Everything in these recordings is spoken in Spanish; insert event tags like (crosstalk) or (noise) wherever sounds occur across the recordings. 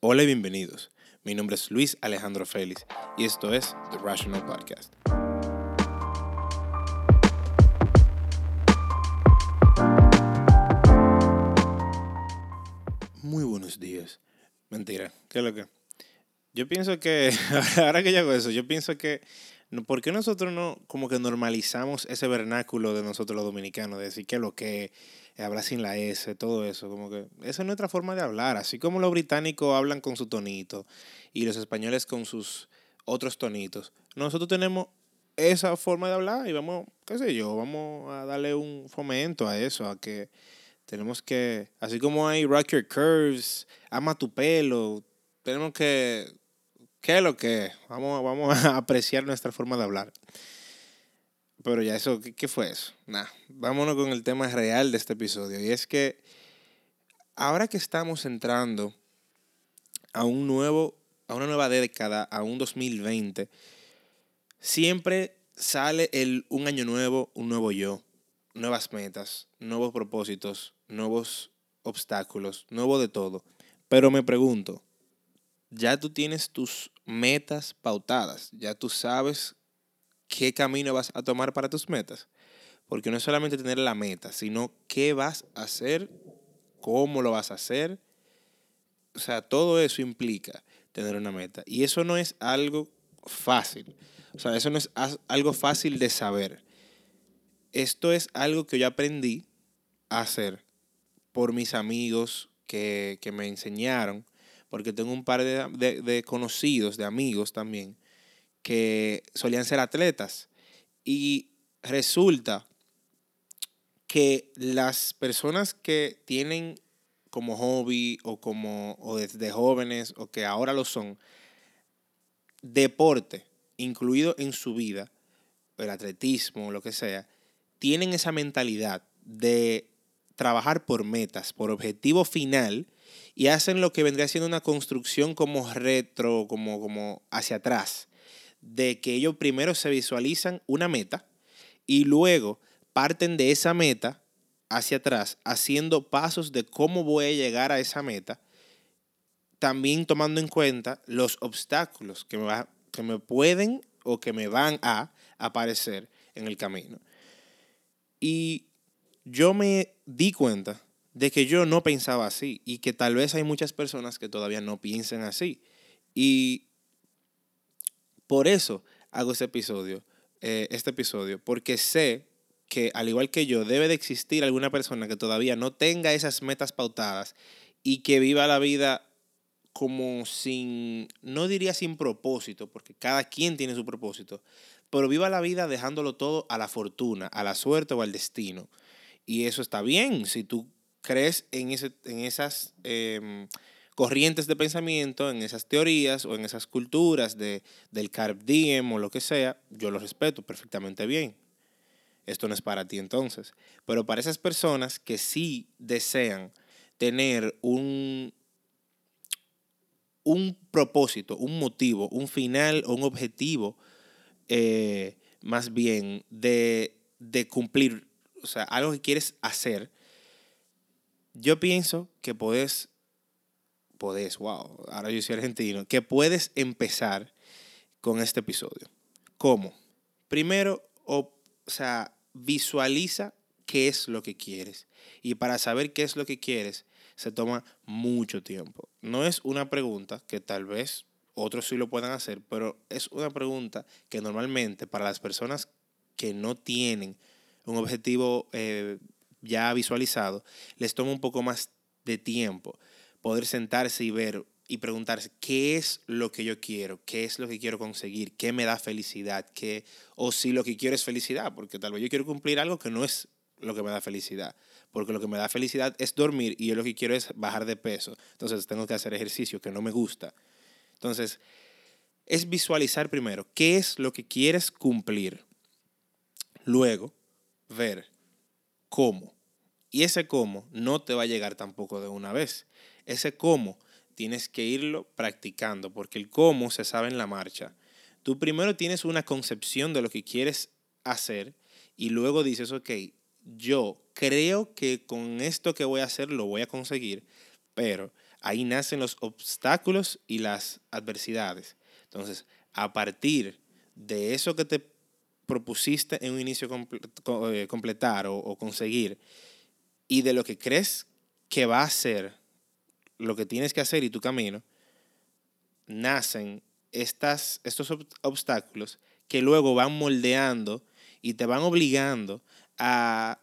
Hola y bienvenidos. Mi nombre es Luis Alejandro Félix y esto es The Rational Podcast. Muy buenos días. Mentira, ¿qué es lo que? Yo pienso que, (laughs) ahora que yo hago eso, yo pienso que, ¿por qué nosotros no como que normalizamos ese vernáculo de nosotros los dominicanos? De decir que lo que habla sin la S, todo eso, como que esa es nuestra forma de hablar, así como los británicos hablan con su tonito y los españoles con sus otros tonitos. Nosotros tenemos esa forma de hablar y vamos, qué sé yo, vamos a darle un fomento a eso, a que tenemos que, así como hay Rock Your Curves, ama tu pelo, tenemos que, ¿qué es lo que? Vamos, vamos (laughs) a apreciar nuestra forma de hablar. Pero ya eso, ¿qué, fue eso? Nada, vámonos con el tema real de este episodio. Y es que ahora que estamos entrando a un nuevo, a una nueva década, a un 2020, siempre sale el un año nuevo, un nuevo yo, nuevas metas, nuevos propósitos, nuevos obstáculos, nuevo de todo. Pero me pregunto, ya tú tienes tus metas pautadas, ya tú sabes qué camino vas a tomar para tus metas. Porque no es solamente tener la meta, sino qué vas a hacer, cómo lo vas a hacer. O sea, todo eso implica tener una meta. Y eso no es algo fácil. O sea, eso no es algo fácil de saber. Esto es algo que yo aprendí a hacer por mis amigos que, me enseñaron, porque tengo un par de, de conocidos, de amigos también, que solían ser atletas. Y resulta que las personas que tienen como hobby o como o desde jóvenes o que ahora lo son, deporte incluido en su vida, el atletismo, lo que sea, tienen esa mentalidad de trabajar por metas, por objetivo final y hacen lo que vendría siendo una construcción como retro, como, como hacia atrás de que ellos primero se visualizan una meta y luego parten de esa meta hacia atrás, haciendo pasos de cómo voy a llegar a esa meta, también tomando en cuenta los obstáculos que me, que me pueden o que me van a aparecer en el camino. Y yo me di cuenta de que yo no pensaba así y que tal vez hay muchas personas que todavía no piensan así. Y por eso hago este episodio, eh, este episodio, porque sé que al igual que yo, debe de existir alguna persona que todavía no tenga esas metas pautadas y que viva la vida como sin, no diría sin propósito, porque cada quien tiene su propósito, pero viva la vida dejándolo todo a la fortuna, a la suerte o al destino. Y eso está bien, si tú crees en, ese, en esas... Em, corrientes de pensamiento, en esas teorías o en esas culturas de, del carb diem o lo que sea, yo lo respeto perfectamente bien. Esto no es para ti entonces. Pero para esas personas que sí desean tener un, un propósito, un motivo, un final o un objetivo, eh, más bien de, de cumplir, o sea, algo que quieres hacer, yo pienso que puedes podés, wow, ahora yo soy argentino, que puedes empezar con este episodio. ¿Cómo? Primero, o, sea, visualiza qué es lo que quieres. Y para saber qué es lo que quieres, se toma mucho tiempo. No es una pregunta que tal vez otros sí lo puedan hacer, pero es una pregunta que normalmente para las personas que no tienen un objetivo eh, ya visualizado, les toma un poco más de tiempo poder sentarse y ver y preguntarse qué es lo que yo quiero, qué es lo que quiero conseguir, qué me da felicidad, qué, o si lo que quiero es felicidad, porque tal vez yo quiero cumplir algo que no es lo que me da felicidad, porque lo que me da felicidad es dormir y yo lo que quiero es bajar de peso, entonces tengo que hacer ejercicio que no me gusta. Entonces, es visualizar primero qué es lo que quieres cumplir, luego ver cómo. Y ese cómo no te va a llegar tampoco de una vez ese cómo tienes que irlo practicando, porque el cómo se sabe en la marcha. Tú primero tienes una concepción de lo que quieres hacer y luego dices, ok, yo creo que con esto que voy a hacer lo voy a conseguir, pero Ahí nacen los obstáculos y las adversidades. Entonces, a partir de eso que te propusiste en un inicio eh, completar o, conseguir y de lo que crees que va a ser lo que tienes que hacer y tu camino, nacen estas, estos obstáculos que luego van moldeando y te van obligando a,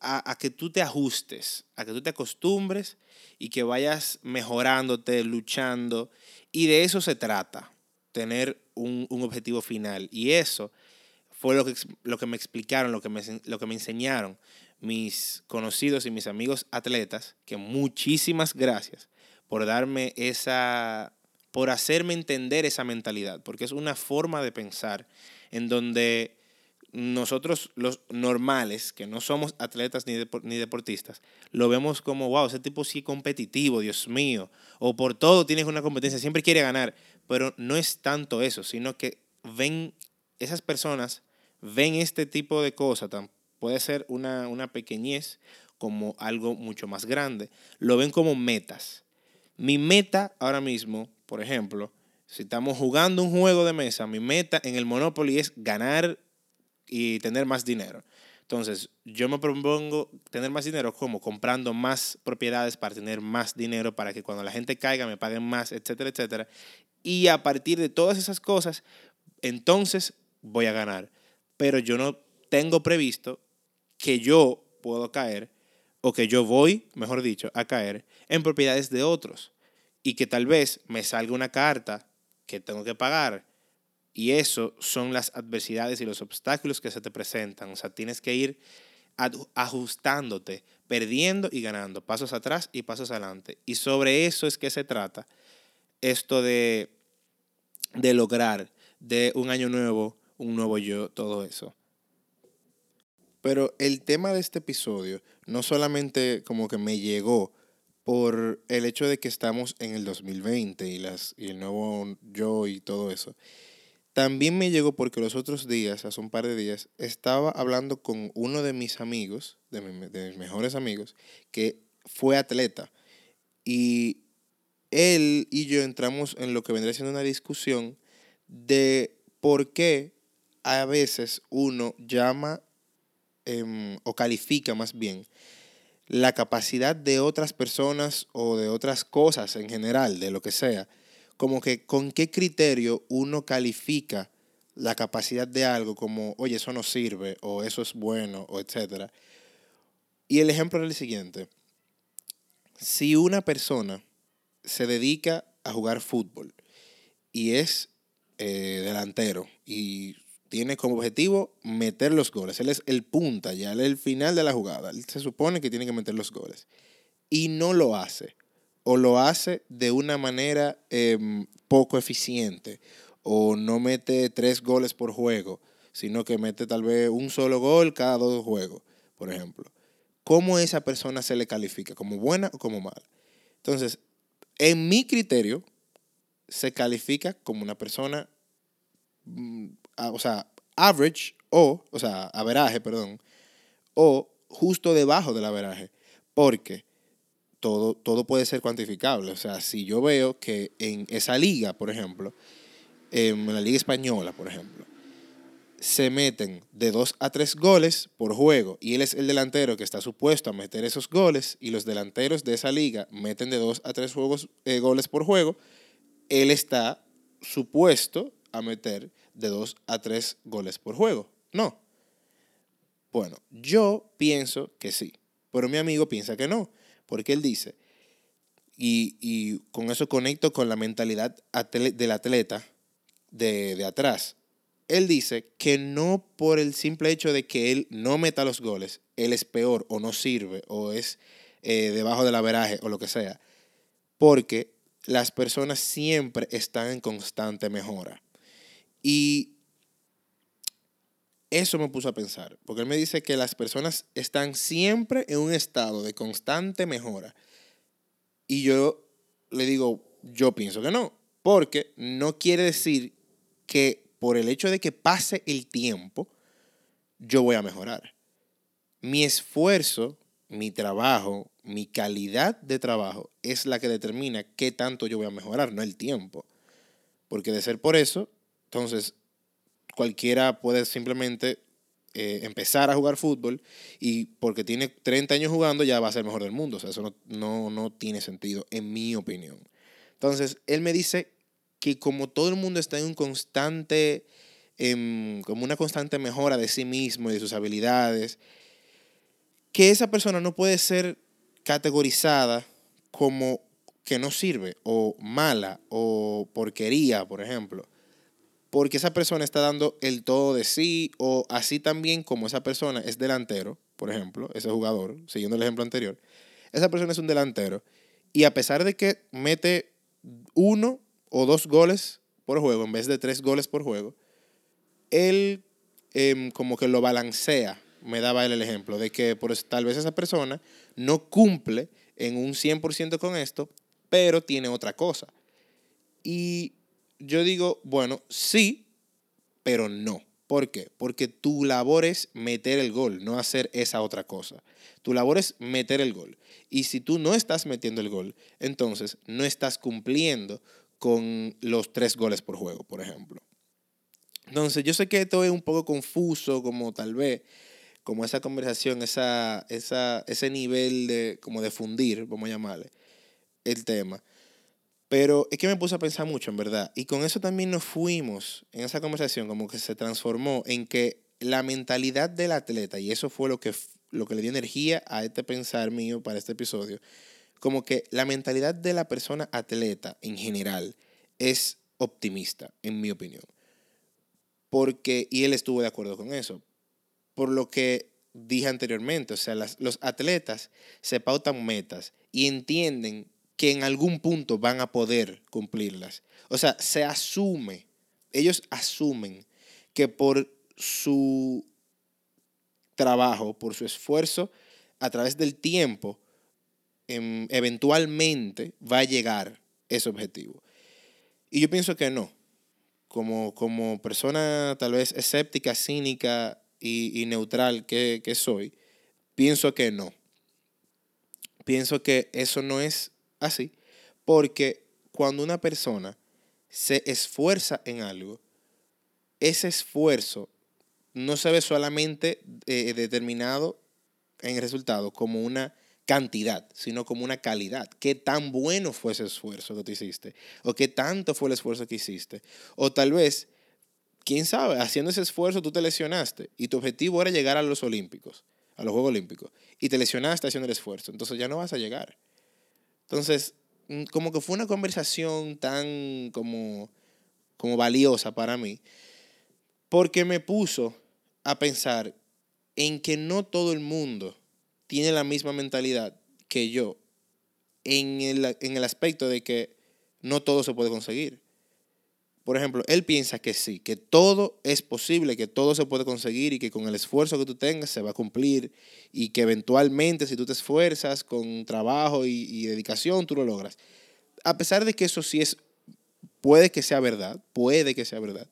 a, a, que tú te ajustes, a que tú te acostumbres y que vayas mejorándote, luchando. Y de eso se trata, tener un, un objetivo final. Y eso fue lo que, lo que me explicaron, lo que me, lo que me enseñaron mis conocidos y mis amigos atletas, que muchísimas gracias por darme esa, por hacerme entender esa mentalidad, porque es una forma de pensar en donde nosotros los normales, que no somos atletas ni, ni deportistas, lo vemos como, wow, ese tipo sí competitivo, Dios mío, o por todo tienes una competencia, siempre quiere ganar, pero no es tanto eso, sino que ven, esas personas ven este tipo de cosas, puede ser una, una pequeñez como algo mucho más grande, lo ven como metas. Mi meta ahora mismo, por ejemplo, si estamos jugando un juego de mesa, mi meta en el Monopoly es ganar y tener más dinero. Entonces, yo me propongo tener más dinero como comprando más propiedades para tener más dinero, para que cuando la gente caiga me paguen más, etcétera, etcétera. Y a partir de todas esas cosas, entonces voy a ganar. Pero yo no tengo previsto que yo puedo caer o que yo voy, mejor dicho, a caer en propiedades de otros y que tal vez me salga una carta que tengo que pagar y eso son las adversidades y los obstáculos que se te presentan. O sea, tienes que ir ajustándote, perdiendo y ganando, pasos atrás y pasos adelante. Y sobre eso es que se trata esto de, de lograr de un año nuevo, un nuevo yo, todo eso. Pero el tema de este episodio no solamente como que me llegó por el hecho de que estamos en el 2020 y, las, y el nuevo yo y todo eso. También me llegó porque los otros días, hace un par de días, estaba hablando con uno de mis amigos, de, de mis mejores amigos, que fue atleta. Y él y yo entramos en lo que vendría siendo una discusión de por qué a veces uno llama Em, o califica más bien la capacidad de otras personas o de otras cosas en general, de lo que sea, como que con qué criterio uno califica la capacidad de algo como, oye, eso no sirve, o eso es bueno, o etcétera. Y el ejemplo es el siguiente. Si una persona se dedica a jugar fútbol y es eh, delantero y tiene como objetivo meter los goles. Él es el punta, ya él es el final de la jugada. Él se supone que tiene que meter los goles. Y no lo hace. O lo hace de una manera em, poco eficiente. O no mete tres goles por juego, sino que mete tal vez un solo gol cada dos juegos, por ejemplo. ¿Cómo esa persona se le califica? ¿Como buena o como mala? Entonces, en mi criterio, se califica como una persona mm, o sea, average o, o sea, averaje, perdón, o justo debajo del averaje, porque todo, todo puede ser cuantificable. O sea, si yo veo que en esa liga, por ejemplo, en la liga española, por ejemplo, se meten de dos a tres goles por juego y él es el delantero que está supuesto a meter esos goles y los delanteros de esa liga meten de dos a tres juegos, eh, goles por juego, él está supuesto a meter de 2 a 3 goles por juego. No. Bueno, yo pienso que sí, pero mi amigo piensa que no, porque él dice, y, con eso conecto con la mentalidad del atleta de, atrás. Él dice que no por el simple hecho de que él no meta los goles, él es peor o no sirve o es eh, debajo del averaje o lo que sea, porque las personas siempre están en constante mejora. Y eso me puso a pensar, porque él me dice que las personas están siempre en un estado de constante mejora. Y yo le digo, yo pienso que no, porque no quiere decir que por el hecho de que pase el tiempo, yo voy a mejorar. Mi esfuerzo mi trabajo, mi calidad de trabajo es la que determina qué tanto yo voy a mejorar, no el tiempo. Porque de ser por eso, entonces cualquiera puede simplemente eh, empezar a jugar fútbol y porque tiene 30 años jugando ya va a ser mejor del mundo. O sea, eso no, no, no tiene sentido, en mi opinión. Entonces, él me dice que como todo el mundo está en un constante, em, como una constante mejora de sí mismo y de sus habilidades, que esa persona no puede ser categorizada como que no sirve o mala o porquería, por ejemplo. Porque esa persona está dando el todo de sí o así también como esa persona es delantero, por ejemplo, ese jugador, siguiendo el ejemplo anterior, esa persona es un delantero y a pesar de que mete uno o dos goles por juego en vez de tres goles por juego, él em, como que lo balancea me daba él el ejemplo de que tal vez esa persona no cumple en un 100% con esto, pero tiene otra cosa. Y yo digo, bueno, sí, pero no. ¿Por qué? Porque tu labor es meter el gol, no hacer esa otra cosa. Tu labor es meter el gol. Y si tú no estás metiendo el gol, entonces no estás cumpliendo con los tres goles por juego, por ejemplo. Entonces, yo sé que esto es un poco confuso, como tal vez, como esa conversación, esa, esa, ese nivel de, como de fundir, vamos a llamarle, el tema. Pero es que me puse a pensar mucho, en verdad. Y con eso también nos fuimos en esa conversación, como que se transformó en que la mentalidad del atleta, y eso fue lo que, lo que le dio energía a este pensar mío para este episodio, como que la mentalidad de la persona atleta en general es optimista, en mi opinión. Porque, y él estuvo de acuerdo con eso, por lo que dije anteriormente, o sea, los atletas se pautan metas y entienden que en algún punto van a poder cumplirlas. O sea, se asume, ellos asumen que por su trabajo, por su esfuerzo, a través del tiempo, em, eventualmente va a llegar ese objetivo. Y yo pienso que no. Como, como persona tal vez escéptica, cínica, y, neutral que, soy, pienso que no. Pienso que eso no es así, porque cuando una persona se esfuerza en algo, ese esfuerzo no se ve solamente eh, determinado en el resultado como una cantidad, sino como una calidad. ¿Qué tan bueno fue ese esfuerzo que tú hiciste? ¿O qué tanto fue el esfuerzo que hiciste? O tal vez quién sabe, haciendo ese esfuerzo tú te lesionaste y tu objetivo era llegar a los Olímpicos, a los Juegos Olímpicos, y te lesionaste haciendo el esfuerzo, entonces ya no vas a llegar. Entonces, mm, como que fue una conversación tan como, como valiosa para mí, porque me puso a pensar en que no todo el mundo tiene la misma mentalidad que yo en el, en el aspecto de que no todo se puede conseguir por ejemplo, él piensa que sí, que todo es posible, que todo se puede conseguir y que con el esfuerzo que tú tengas se va a cumplir y que eventualmente si tú te esfuerzas con trabajo y, dedicación, tú lo logras. A pesar de que eso sí es, puede que sea verdad, puede que sea verdad,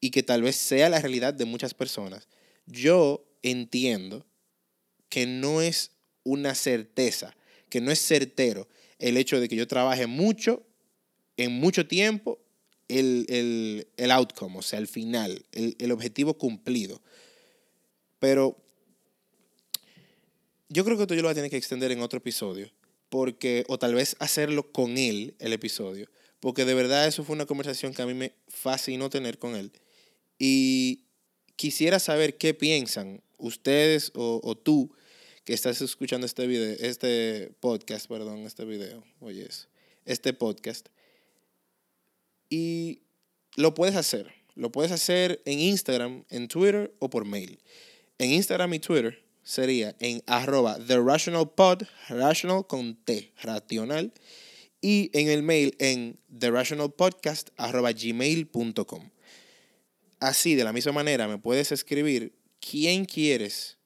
y que tal vez sea la realidad de muchas personas, yo entiendo que no es una certeza, que no es certero el hecho de que yo trabaje mucho, en mucho tiempo el, outcome, o sea, el final, el, objetivo cumplido. Pero yo creo que esto yo lo voy a tener que extender en otro episodio, porque, o tal vez hacerlo con él, el episodio, porque de verdad eso fue una conversación que a mí me fascinó tener con él. Y quisiera saber qué piensan ustedes o, tú que estás escuchando este video, este podcast, perdón, este video, oye, este podcast. Y lo puedes hacer. Lo puedes hacer en Instagram, en Twitter o por mail. En Instagram y Twitter sería en arroba The Rational Pod, rational con T, racional. Y en el mail en The Rational Podcast arroba gmail.com. Así, de la misma manera, me puedes escribir quién quieres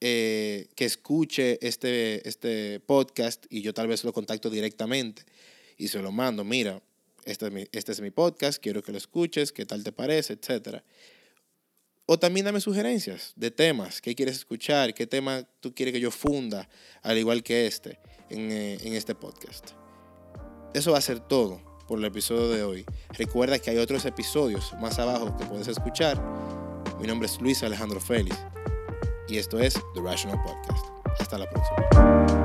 eh, que escuche este, este podcast y yo tal vez lo contacto directamente y se lo mando. Mira,, este, es, mi, este es mi, podcast, quiero que lo escuches, qué tal te parece, etc. O también dame sugerencias de temas, qué quieres escuchar, qué tema tú quieres que yo funda, al igual que este, en, eh, en este podcast. Eso va a ser todo por el episodio de hoy. Recuerda que hay otros episodios más abajo que puedes escuchar. Mi nombre es Luis Alejandro Félix y esto es The Rational Podcast. Hasta la próxima.